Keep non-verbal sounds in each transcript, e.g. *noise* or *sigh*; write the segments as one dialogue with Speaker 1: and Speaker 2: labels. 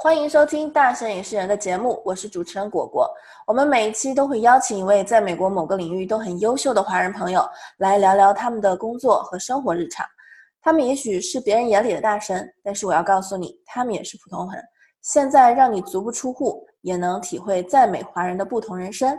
Speaker 1: 欢迎收听《大神影视人》的节目，我是主持人果果。我们每一期都会邀请一位在美国某个领域都很优秀的华人朋友来聊聊他们的工作和生活日常。他们也许是别人眼里的大神，但是我要告诉你，他们也是普通人。现在让你足不出户也能体会在美华人的不同人生。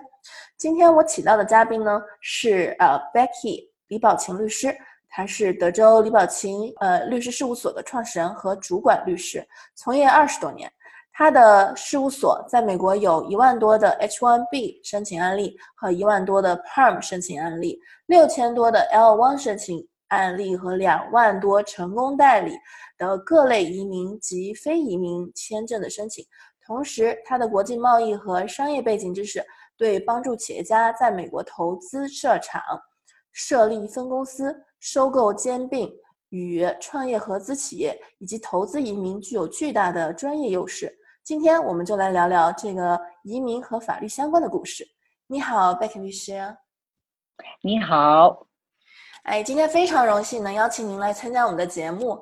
Speaker 1: 今天我请到的嘉宾呢是呃 Becky 李宝琴律师。他是德州李宝琴呃律师事务所的创始人和主管律师，从业二十多年。他的事务所在美国有一万多的 H1B 申请案例和一万多的 Perm 申请案例，六千多的 L1 申请案例和两万多成功代理的各类移民及非移民签证的申请。同时，他的国际贸易和商业背景知识对帮助企业家在美国投资设厂、设立分公司。收购兼并与创业合资企业以及投资移民具有巨大的专业优势。今天我们就来聊聊这个移民和法律相关的故事。你好，贝克律师。
Speaker 2: 你好。
Speaker 1: 哎，今天非常荣幸能邀请您来参加我们的节目。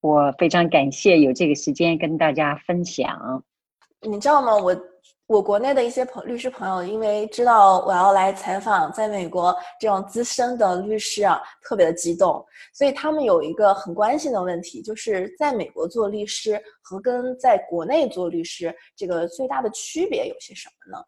Speaker 2: 我非常感谢有这个时间跟大家分享。
Speaker 1: 你知道吗？我。我国内的一些朋律师朋友，因为知道我要来采访在美国这种资深的律师啊，特别的激动，所以他们有一个很关心的问题，就是在美国做律师和跟在国内做律师这个最大的区别有些什么呢？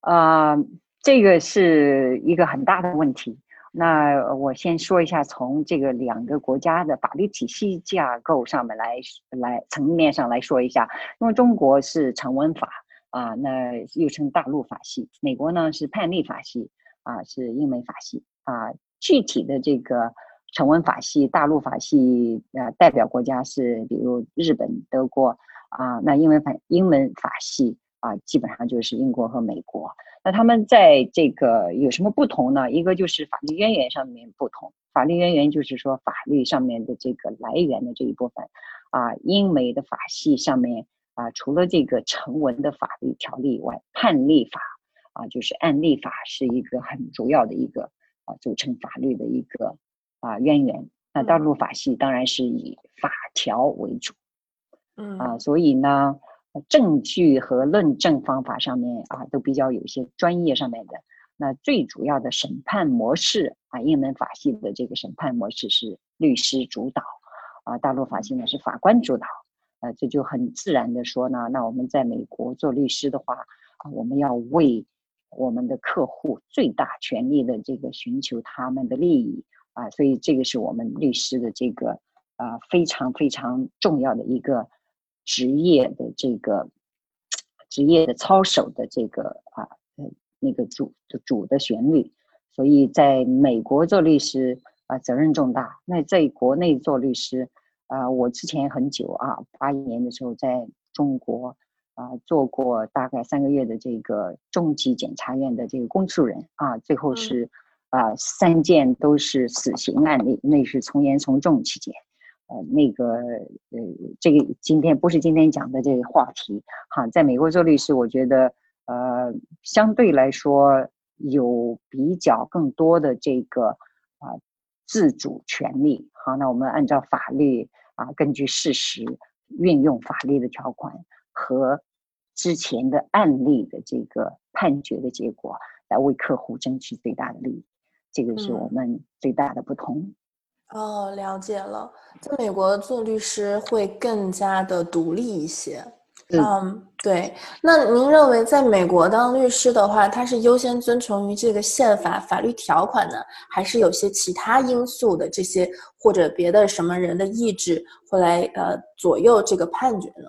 Speaker 2: 啊，这个是一个很大的问题。那我先说一下，从这个两个国家的法律体系架构上面来来层面上来说一下，因为中国是成文法啊，那又称大陆法系；美国呢是判例法系啊，是英美法系啊。具体的这个成文法系、大陆法系呃代表国家是比如日本、德国啊，那英文法英文法系啊，基本上就是英国和美国。那他们在这个有什么不同呢？一个就是法律渊源上面不同，法律渊源就是说法律上面的这个来源的这一部分，啊，英美的法系上面啊，除了这个成文的法律条例以外，判例法啊，就是案例法是一个很主要的一个啊组成法律的一个啊渊源。那大陆法系当然是以法条为主，
Speaker 1: 嗯
Speaker 2: 啊，所以呢。证据和论证方法上面啊，都比较有一些专业上面的。那最主要的审判模式啊，英文法系的这个审判模式是律师主导，啊，大陆法系呢是法官主导。呃，这就很自然的说呢，那我们在美国做律师的话，啊，我们要为我们的客户最大权力的这个寻求他们的利益啊，所以这个是我们律师的这个啊非常非常重要的一个。职业的这个职业的操守的这个啊呃那个主的主的旋律，所以在美国做律师啊责任重大。那在国内做律师啊，我之前很久啊八一年的时候在中国啊做过大概三个月的这个中级检察院的这个公诉人啊，最后是啊三件都是死刑案例，那是从严从重期间。呃，那个，呃，这个今天不是今天讲的这个话题哈。在美国做律师，我觉得，呃，相对来说有比较更多的这个啊自主权利。好，那我们按照法律啊，根据事实运用法律的条款和之前的案例的这个判决的结果，来为客户争取最大的利益。这个是我们最大的不同。
Speaker 1: 哦，了解了。在美国做律师会更加的独立一些。嗯，对。那您认为在美国当律师的话，他是优先遵从于这个宪法法律条款呢，还是有些其他因素的这些或者别的什么人的意志会来呃左右这个判决呢？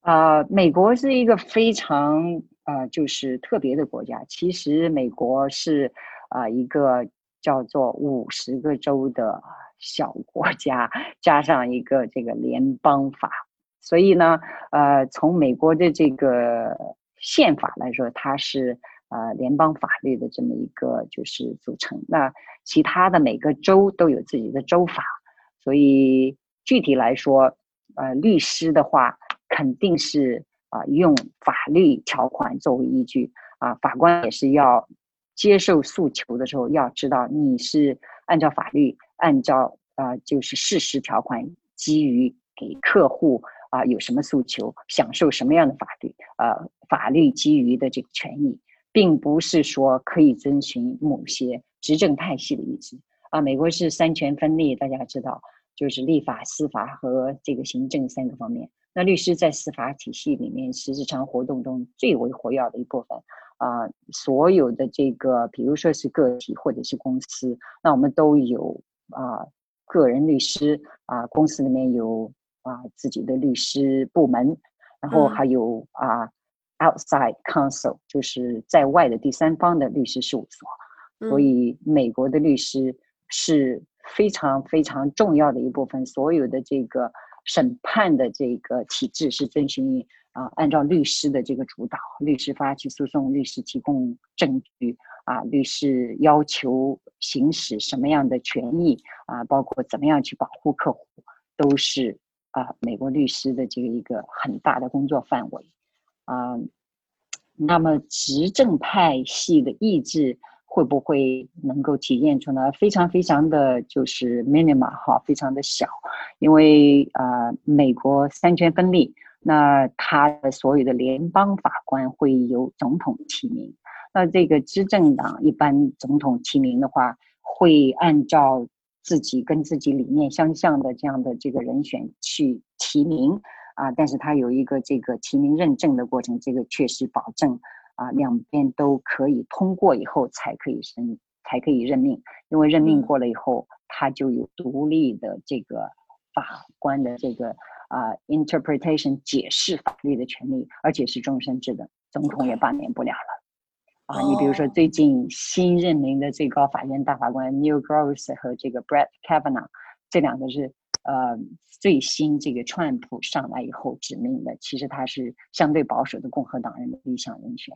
Speaker 2: 啊，美国是一个非常啊就是特别的国家。其实美国是啊一个。叫做五十个州的小国家，加上一个这个联邦法，所以呢，呃，从美国的这个宪法来说，它是呃联邦法律的这么一个就是组成。那其他的每个州都有自己的州法，所以具体来说，呃，律师的话肯定是啊用法律条款作为依据啊，法官也是要。接受诉求的时候，要知道你是按照法律、按照呃就是事实条款，基于给客户啊有什么诉求，享受什么样的法律，呃，法律基于的这个权益，并不是说可以遵循某些执政派系的意志啊。美国是三权分立，大家知道，就是立法、司法和这个行政三个方面。那律师在司法体系里面是日常活动中最为活跃的一部分啊。所有的这个，比如说是个体或者是公司，那我们都有啊。个人律师啊，公司里面有啊自己的律师部门，然后还有啊 outside counsel，就是在外的第三方的律师事务所。所以美国的律师是非常非常重要的一部分。所有的这个审判的这个体制是遵循啊，按照律师的这个主导，律师发起诉讼，律师提供证据。啊，律师要求行使什么样的权益啊？包括怎么样去保护客户，都是啊，美国律师的这个一个很大的工作范围啊。那么执政派系的意志会不会能够体现出来？非常非常的就是 minima 哈，非常的小，因为啊，美国三权分立，那他的所有的联邦法官会由总统提名。那这个执政党一般总统提名的话，会按照自己跟自己理念相像的这样的这个人选去提名啊，但是他有一个这个提名认证的过程，这个确实保证啊两边都可以通过以后才可以申才可以任命，因为任命过了以后，他就有独立的这个法官的这个啊 interpretation 解释法律的权利，而且是终身制的，总统也罢免不了了。啊，你比如说最近新任命的最高法院大法官 Neil Gorsuch 和这个 Brett Kavanaugh，这两个是呃最新这个川普上来以后指命的，其实他是相对保守的共和党人的理想人选。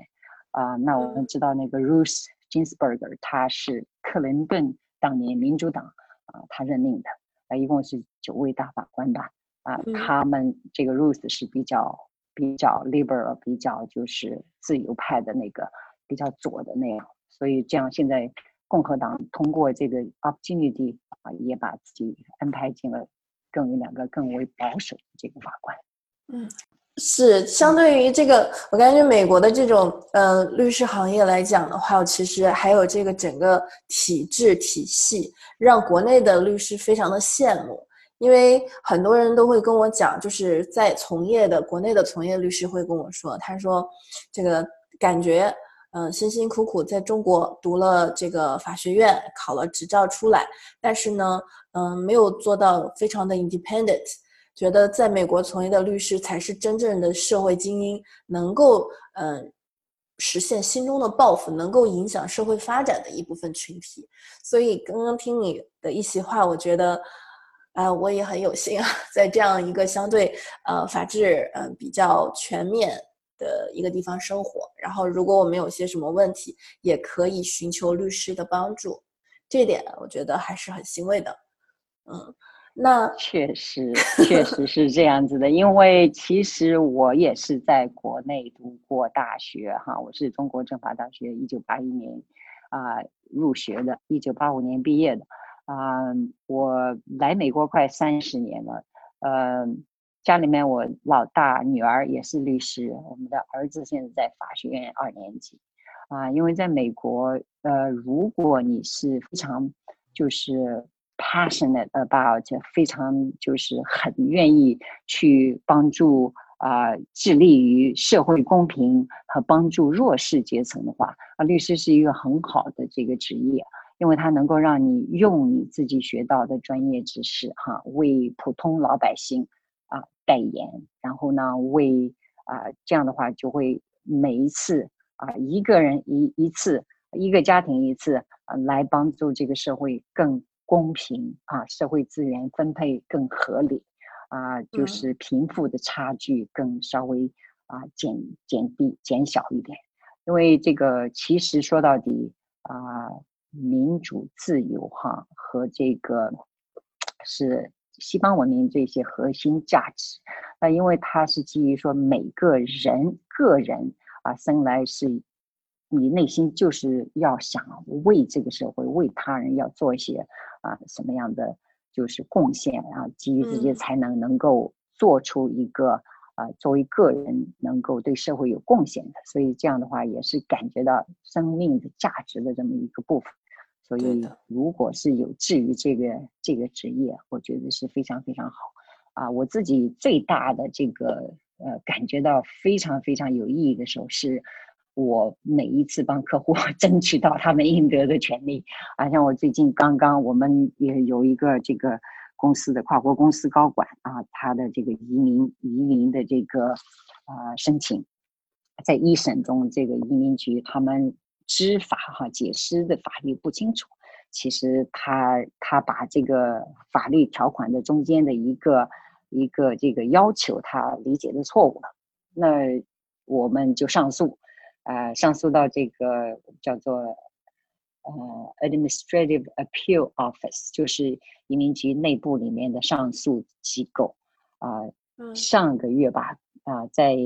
Speaker 2: 啊，那我们知道那个 Ruth Ginsburg，他是克林顿当年民主党啊他任命的，啊一共是九位大法官吧。啊，他们这个 Ruth 是比较比较 liberal，比较就是自由派的那个。比较左的那样，所以这样现在共和党通过这个 opportunity 啊，也把自己安排进了更有两个更为保守的这个法官。
Speaker 1: 嗯，是相对于这个，我感觉美国的这种呃律师行业来讲的话，其实还有这个整个体制体系，让国内的律师非常的羡慕，因为很多人都会跟我讲，就是在从业的国内的从业律师会跟我说，他说这个感觉。嗯，辛辛苦苦在中国读了这个法学院，考了执照出来，但是呢，嗯，没有做到非常的 independent，觉得在美国从业的律师才是真正的社会精英，能够嗯实现心中的抱负，能够影响社会发展的一部分群体。所以刚刚听你的一席话，我觉得，啊，我也很有幸啊，在这样一个相对呃法治嗯比较全面。的一个地方生活，然后如果我们有些什么问题，也可以寻求律师的帮助，这点我觉得还是很欣慰的。嗯，那
Speaker 2: 确实确 *laughs* 实是这样子的，因为其实我也是在国内读过大学哈，我是中国政法大学一九八一年啊入学的，一九八五年毕业的啊，我来美国快三十年了，嗯。家里面，我老大女儿也是律师，我们的儿子现在在法学院二年级，啊，因为在美国，呃，如果你是非常就是 passionate about，非常就是很愿意去帮助啊，致力于社会公平和帮助弱势阶层的话，啊，律师是一个很好的这个职业，因为它能够让你用你自己学到的专业知识，哈，为普通老百姓啊。代言，然后呢，为啊这样的话就会每一次啊一个人一一次，一个家庭一次啊来帮助这个社会更公平啊，社会资源分配更合理啊，就是贫富的差距更稍微啊减减低减小一点，因为这个其实说到底啊民主自由哈和这个是。西方文明这些核心价值，那因为它是基于说每个人个人啊生来是，你内心就是要想为这个社会为他人要做一些啊什么样的就是贡献啊，基于自己的才能能够做出一个啊，作为个人能够对社会有贡献的，所以这样的话也是感觉到生命的价值的这么一个部分。所以，如果是有志于这个这个职业，我觉得是非常非常好。啊，我自己最大的这个呃感觉到非常非常有意义的时候，是我每一次帮客户 *laughs* 争取到他们应得的权利。啊，像我最近刚刚，我们也有一个这个公司的跨国公司高管啊，他的这个移民移民的这个啊申请，在一审中，这个移民局他们。知法哈解释的法律不清楚，其实他他把这个法律条款的中间的一个一个这个要求他理解的错误了，那我们就上诉，呃，上诉到这个叫做呃 Administrative Appeal Office，就是移民局内部里面的上诉机构，啊，上个月吧，啊，在。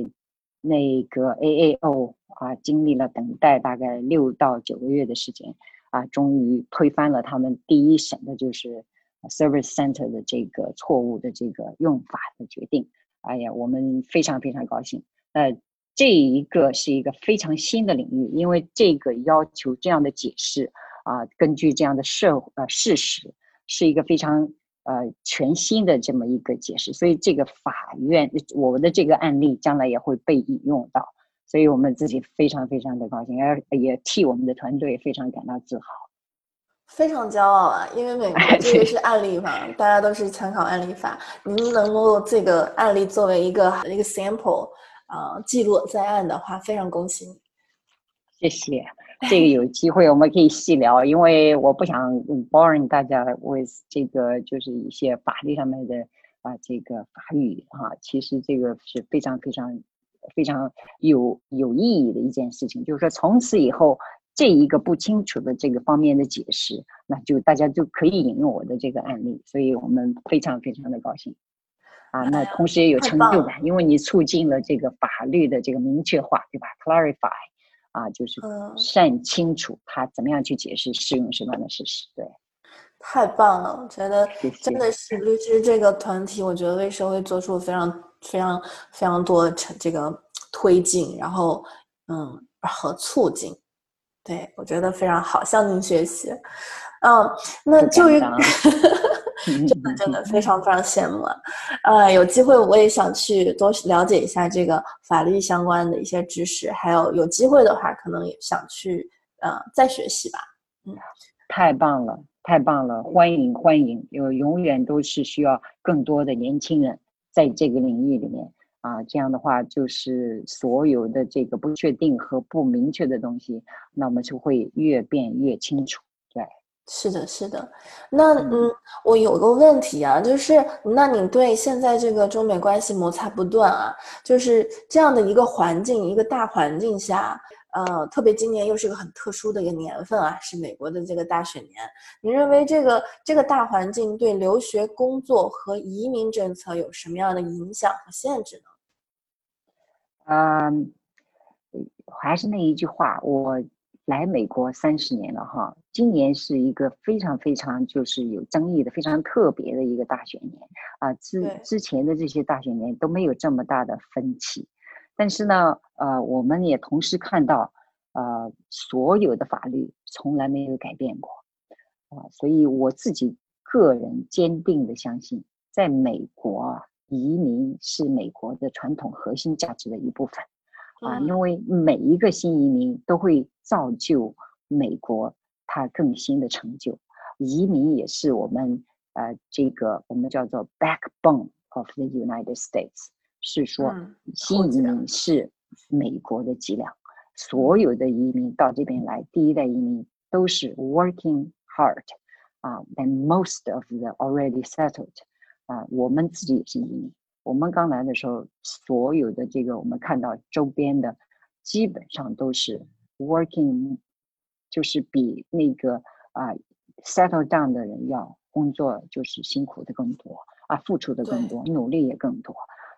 Speaker 2: 那个 AAO 啊，经历了等待大概六到九个月的时间，啊，终于推翻了他们第一审的就是 Service Center 的这个错误的这个用法的决定。哎呀，我们非常非常高兴。呃，这一个是一个非常新的领域，因为这个要求这样的解释啊，根据这样的社呃事实，是一个非常。呃，全新的这么一个解释，所以这个法院我们的这个案例将来也会被引用到，所以我们自己非常非常的高兴，而也替我们的团队非常感到自豪，
Speaker 1: 非常骄傲啊！因为美国 *laughs* 这个是案例法，大家都是参考案例法，您能够这个案例作为一个一个 sample 啊记录在案的话，非常恭喜你，
Speaker 2: 谢谢。这个有机会我们可以细聊，因为我不想 boring 大家 with 这个就是一些法律上面的啊这个法语哈，其实这个是非常非常非常有有意义的一件事情，就是说从此以后这一个不清楚的这个方面的解释，那就大家就可以引用我的这个案例，所以我们非常非常的高兴啊，那同时也有成就感，因为你促进了这个法律的这个明确化，对吧？clarify。啊，就是善清楚他怎么样去解释适用什么样的事实，对，
Speaker 1: 太棒了，我觉得真的是律师这个团体，我觉得为社会做出非常非常非常多的成这个推进，然后嗯和促进，对我觉得非常好，向您学习，嗯，那就于。*laughs* 真的真的非常非常羡慕啊！呃，有机会我也想去多了解一下这个法律相关的一些知识，还有有机会的话，可能也想去呃再学习吧。
Speaker 2: 嗯，太棒了，太棒了，欢迎欢迎！有永远都是需要更多的年轻人在这个领域里面啊，这样的话就是所有的这个不确定和不明确的东西，那我们就会越变越清楚。对。
Speaker 1: 是的，是的，那嗯，我有个问题啊，就是那你对现在这个中美关系摩擦不断啊，就是这样的一个环境，一个大环境下，呃，特别今年又是个很特殊的一个年份啊，是美国的这个大选年，你认为这个这个大环境对留学、工作和移民政策有什么样的影响和限制
Speaker 2: 呢？嗯，还是那一句话，我。来美国三十年了哈，今年是一个非常非常就是有争议的、非常特别的一个大选年啊。之之前的这些大选年都没有这么大的分歧，但是呢，呃，我们也同时看到，呃，所有的法律从来没有改变过啊。所以我自己个人坚定的相信，在美国移民是美国的传统核心价值的一部分。啊，因为每一个新移民都会造就美国它更新的成就，移民也是我们呃这个我们叫做 backbone of the United States，是说新移民是美国的脊梁，所有的移民到这边来，第一代移民都是 working hard，啊，and most of the already settled，啊，我们自己也是移民。我们刚来的时候，所有的这个我们看到周边的，基本上都是 working，就是比那个啊 settle down 的人要工作就是辛苦的更多啊，付出的更多，努力也更多。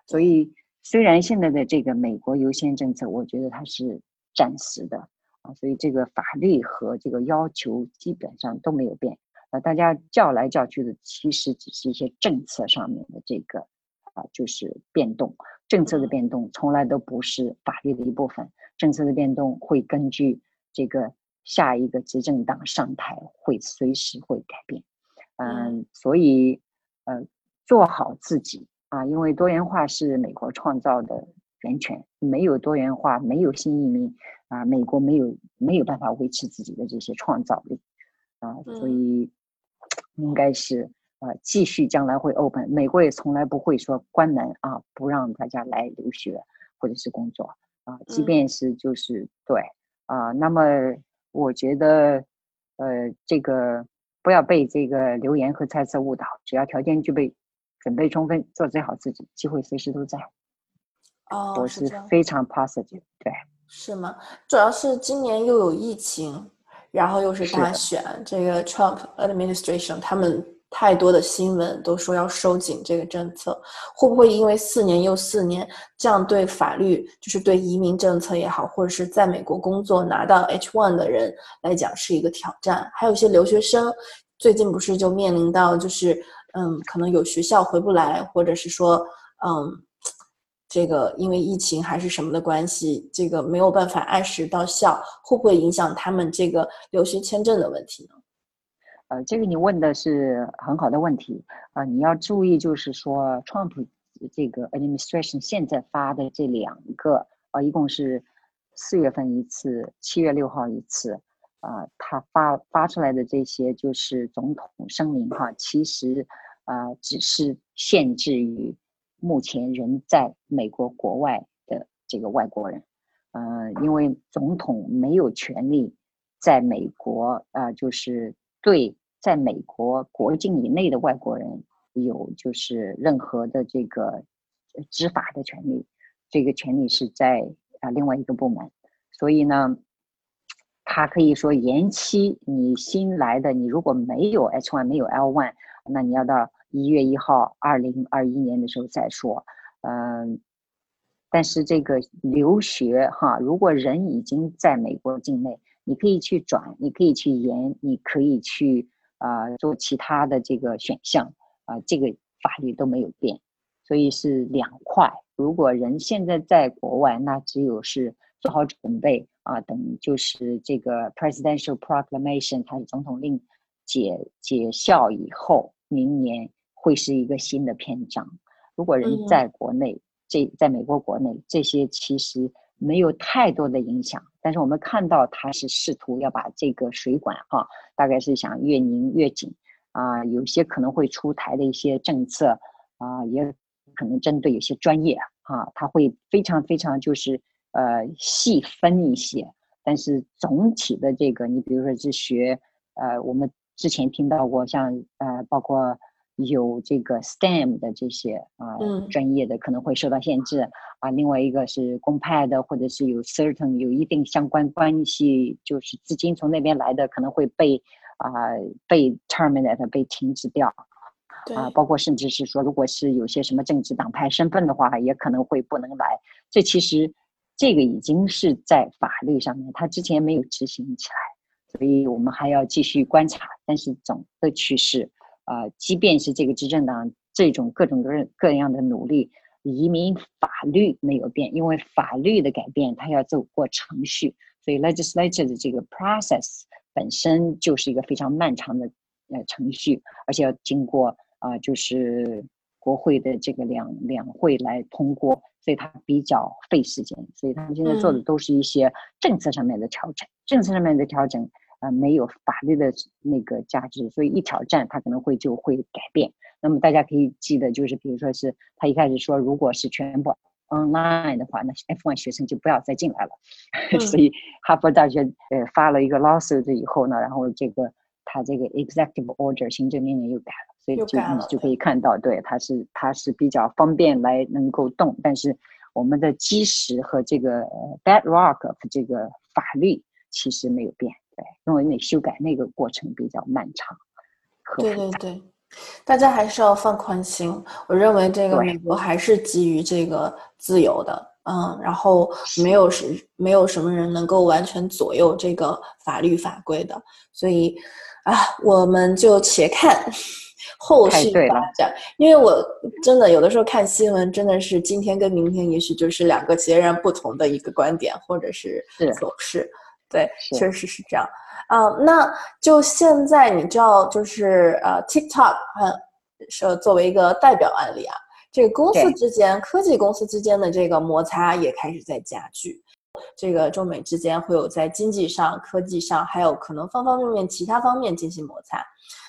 Speaker 2: 所以虽然现在的这个美国优先政策，我觉得它是暂时的啊，所以这个法律和这个要求基本上都没有变啊，大家叫来叫去的，其实只是一些政策上面的这个。啊，就是变动，政策的变动从来都不是法律的一部分，政策的变动会根据这个下一个执政党上台会随时会改变，嗯，所以呃做好自己啊，因为多元化是美国创造的源泉，没有多元化，没有新移民啊，美国没有没有办法维持自己的这些创造力啊，所以应该是。啊，继续将来会 open，美国也从来不会说关门啊，不让大家来留学或者是工作啊，即便是就是对啊，那么我觉得，呃，这个不要被这个流言和猜测误导，只要条件具备，准备充分，做最好自己，机会随时都在。
Speaker 1: 哦，
Speaker 2: 我是非常 positive，对。
Speaker 1: 是吗？主要是今年又有疫情，然后又是大选，这个 Trump administration 他们。太多的新闻都说要收紧这个政策，会不会因为四年又四年，这样对法律，就是对移民政策也好，或者是在美国工作拿到 H1 的人来讲是一个挑战？还有一些留学生，最近不是就面临到就是，嗯，可能有学校回不来，或者是说，嗯，这个因为疫情还是什么的关系，这个没有办法按时到校，会不会影响他们这个留学签证的问题呢？
Speaker 2: 呃，这个你问的是很好的问题啊！你要注意，就是说，Trump 这个 administration 现在发的这两个啊，一共是四月份一次，七月六号一次啊，他发发出来的这些就是总统声明哈，其实啊，只是限制于目前人在美国国外的这个外国人，呃，因为总统没有权利在美国啊，就是对。在美国国境以内的外国人有就是任何的这个执法的权利，这个权利是在啊另外一个部门，所以呢，他可以说延期你新来的，你如果没有 H one 没有 L one，那你要到一月一号二零二一年的时候再说。嗯，但是这个留学哈，如果人已经在美国境内，你可以去转，你可以去延，你可以去。啊，做其他的这个选项啊，这个法律都没有变，所以是两块。如果人现在在国外，那只有是做好准备啊，等就是这个 presidential proclamation，它是总统令解解效以后，明年会是一个新的篇章。如果人在国内，这在美国国内，这些其实没有太多的影响。但是我们看到他是试图要把这个水管哈，大概是想越拧越紧啊，有些可能会出台的一些政策啊，也可能针对有些专业啊，他会非常非常就是呃细分一些。但是总体的这个，你比如说是学呃，我们之前听到过像呃，包括。有这个 STEM 的这些啊专业的可能会受到限制啊，另外一个是公派的，或者是有 certain 有一定相关关系，就是资金从那边来的，可能会被啊被 terminate 被停止掉啊，包括甚至是说，如果是有些什么政治党派身份的话，也可能会不能来。这其实这个已经是在法律上面，他之前没有执行起来，所以我们还要继续观察。但是总的趋势。啊，即便是这个执政党这种各种各各样的努力，移民法律没有变，因为法律的改变它要走过程序，所以 legislature 的这个 process 本身就是一个非常漫长的呃程序，而且要经过啊就是国会的这个两两会来通过，所以它比较费时间，所以他们现在做的都是一些政策上面的调整，政策上面的调整。啊，没有法律的那个价值，所以一挑战它可能会就会改变。那么大家可以记得，就是比如说是他一开始说，如果是全部 online 的话，那 F1 学生就不要再进来了。*laughs* 所以哈佛大学呃发了一个 lawsuit 以后呢，然后这个他这个 executive order 行政命令又改了，所以就你就可以看到，对，它是它是比较方便来能够动，但是我们的基石和这个 bedrock 这个法律其实没有变。对，因为那修改那个过程比较漫长。
Speaker 1: 对对对，大家还是要放宽心。我认为这个美国还是基于这个自由的，嗯，然后没有是没有什么人能够完全左右这个法律法规的，所以啊，我们就且看后续发展。因为我真的有的时候看新闻，真的是今天跟明天，也许就是两个截然不同的一个观点或者是走势。对，确实是这样。啊，那就现在你知道，就是呃，TikTok 是作为一个代表案例啊，这个公司之间，科技公司之间的这个摩擦也开始在加剧。这个中美之间会有在经济上、科技上，还有可能方方面面其他方面进行摩擦。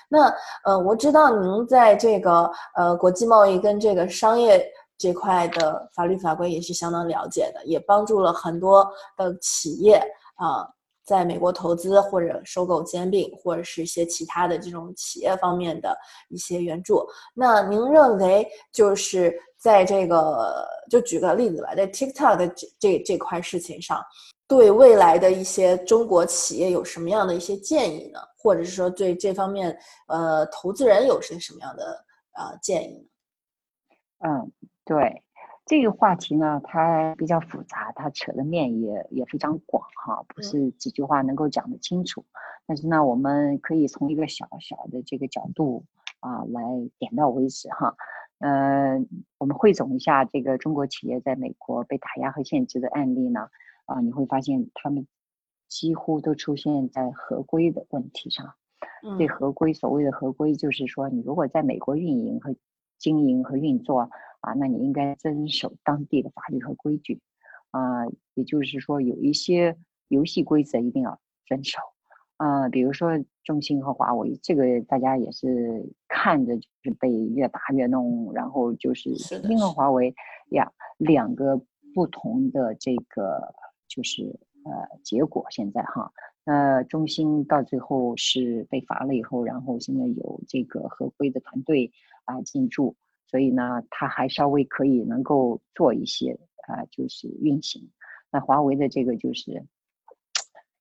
Speaker 1: 那呃，我知道您在这个呃国际贸易跟这个商业这块的法律法规也是相当了解的，也帮助了很多的企业啊。在美国投资或者收购兼并，或者是一些其他的这种企业方面的一些援助。那您认为就是在这个，就举个例子吧，在 TikTok 的这这这块事情上，对未来的一些中国企业有什么样的一些建议呢？或者是说对这方面，呃，投资人有些什么样的呃建议呢？
Speaker 2: 嗯，对。这个话题呢，它比较复杂，它扯的面也也非常广哈，不是几句话能够讲得清楚。但是呢，我们可以从一个小小的这个角度啊来点到为止哈。嗯，我们汇总一下这个中国企业在美国被打压和限制的案例呢，啊，你会发现他们几乎都出现在合规的问题上。对合规所谓的合规，就是说你如果在美国运营和经营和运作。啊，那你应该遵守当地的法律和规矩，啊，也就是说有一些游戏规则一定要遵守，啊，比如说中兴和华为，这个大家也是看着就是被越打越弄，然后就是中兴和华为呀两个不同的这个就是呃结果，现在哈，那中兴到最后是被罚了以后，然后现在有这个合规的团队啊进驻。所以呢，它还稍微可以能够做一些啊，就是运行。那华为的这个就是，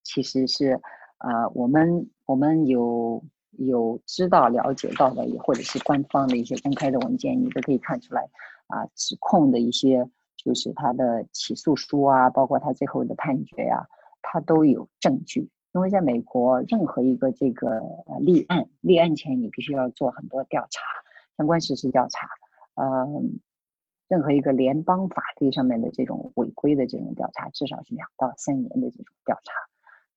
Speaker 2: 其实是呃，我们我们有有知道了解到的，也或者是官方的一些公开的文件，你都可以看出来啊，指控的一些就是他的起诉书啊，包括他最后的判决呀，他都有证据。因为在美国，任何一个这个立案立案前，你必须要做很多调查，相关事实调查。呃，任何一个联邦法律上面的这种违规的这种调查，至少是两到三年的这种调查。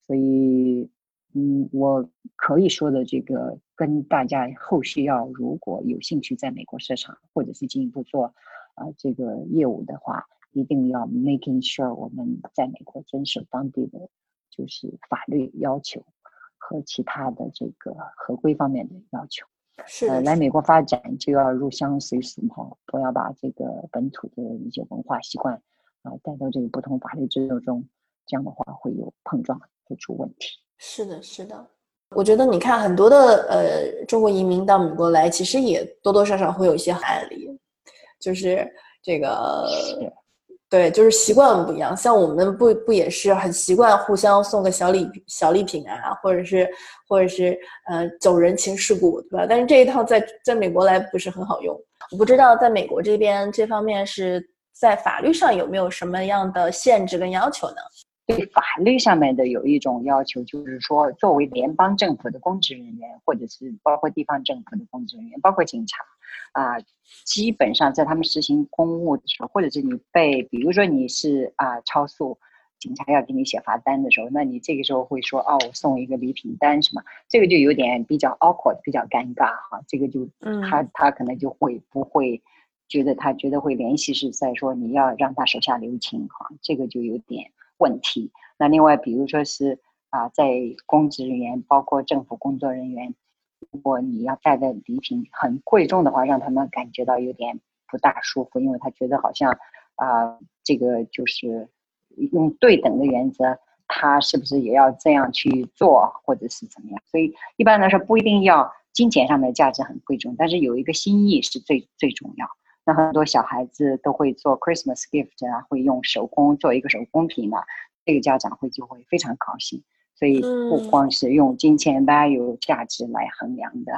Speaker 2: 所以，嗯，我可以说的这个，跟大家后续要如果有兴趣在美国市场，或者是进一步做啊这个业务的话，一定要 making sure 我们在美国遵守当地的就是法律要求和其他的这个合规方面的要求。
Speaker 1: 是
Speaker 2: 来美国发展就要入乡随俗哈，不要把这个本土的一些文化习惯啊带到这个不同法律制度中，这样的话会有碰撞，会出问题。
Speaker 1: 是的，是的。我觉得你看很多的呃中国移民到美国来，其实也多多少少会有一些案例，就是这个。对，就是习惯不一样。像我们不不也是很习惯互相送个小礼小礼品啊，或者是或者是呃走人情世故，对吧？但是这一套在在美国来不是很好用。我不知道在美国这边这方面是在法律上有没有什么样的限制跟要求呢？
Speaker 2: 对法律上面的有一种要求，就是说作为联邦政府的公职人员，或者是包括地方政府的公职人员，包括警察。啊，基本上在他们实行公务的时候，或者是你被，比如说你是啊超速，警察要给你写罚单的时候，那你这个时候会说哦，我送一个礼品单什么，这个就有点比较 awkward，比较尴尬哈。这个就他他可能就会不会觉得他觉得会联系是在说你要让他手下留情哈，这个就有点问题。那另外比如说是啊，在公职人员，包括政府工作人员。如果你要带的礼品很贵重的话，让他们感觉到有点不大舒服，因为他觉得好像啊，这个就是用对等的原则，他是不是也要这样去做，或者是怎么样？所以一般来说不一定要金钱上的价值很贵重，但是有一个心意是最最重要的。那很多小孩子都会做 Christmas gift 啊，会用手工做一个手工品啊，这个家长会就会非常高兴。所以不光是用金钱 value 价值来衡量的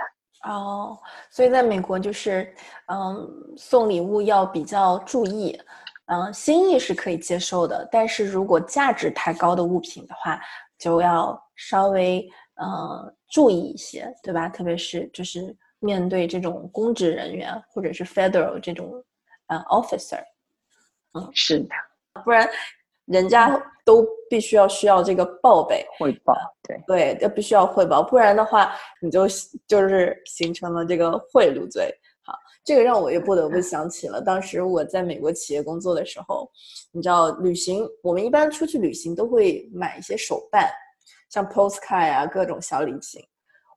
Speaker 1: 哦，所以在美国就是，嗯，送礼物要比较注意，嗯，心意是可以接受的，但是如果价值太高的物品的话，就要稍微呃注意一些，对吧？特别是就是面对这种公职人员或者是 federal 这种呃 officer，
Speaker 2: 嗯，是的，
Speaker 1: 不然人家都必须要需要这个报备
Speaker 2: 汇报，对
Speaker 1: 对，要必须要汇报，不然的话你就就是形成了这个贿赂罪。好，这个让我又不得不想起了当时我在美国企业工作的时候，你知道旅行，我们一般出去旅行都会买一些手办，像 postcard 啊各种小礼品。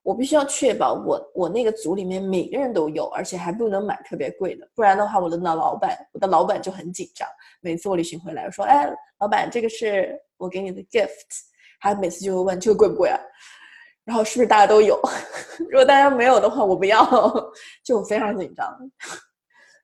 Speaker 1: 我必须要确保我我那个组里面每个人都有，而且还不能买特别贵的，不然的话，我的老老板，我的老板就很紧张。每次我旅行回来，我说：“哎，老板，这个是我给你的 gift。”他每次就会问：“这个贵不贵啊？”然后是不是大家都有？*laughs* 如果大家没有的话，我不要，就非常紧张。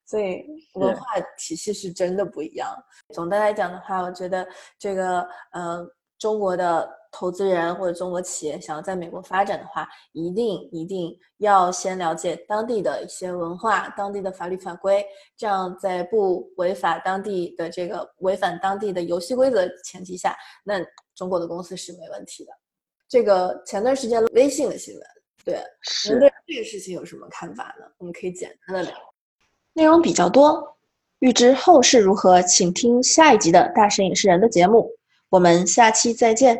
Speaker 1: 所以文化体系是真的不一样。总的来讲的话，我觉得这个，嗯，中国的。投资人或者中国企业想要在美国发展的话，一定一定要先了解当地的一些文化、当地的法律法规，这样在不违法当地的这个违反当地的游戏规则前提下，那中国的公司是没问题的。这个前段时间微信的新闻，对，您对这个事情有什么看法呢？我们可以简单的聊。内容比较多，预知后事如何，请听下一集的大神影视人的节目。我们下期再见。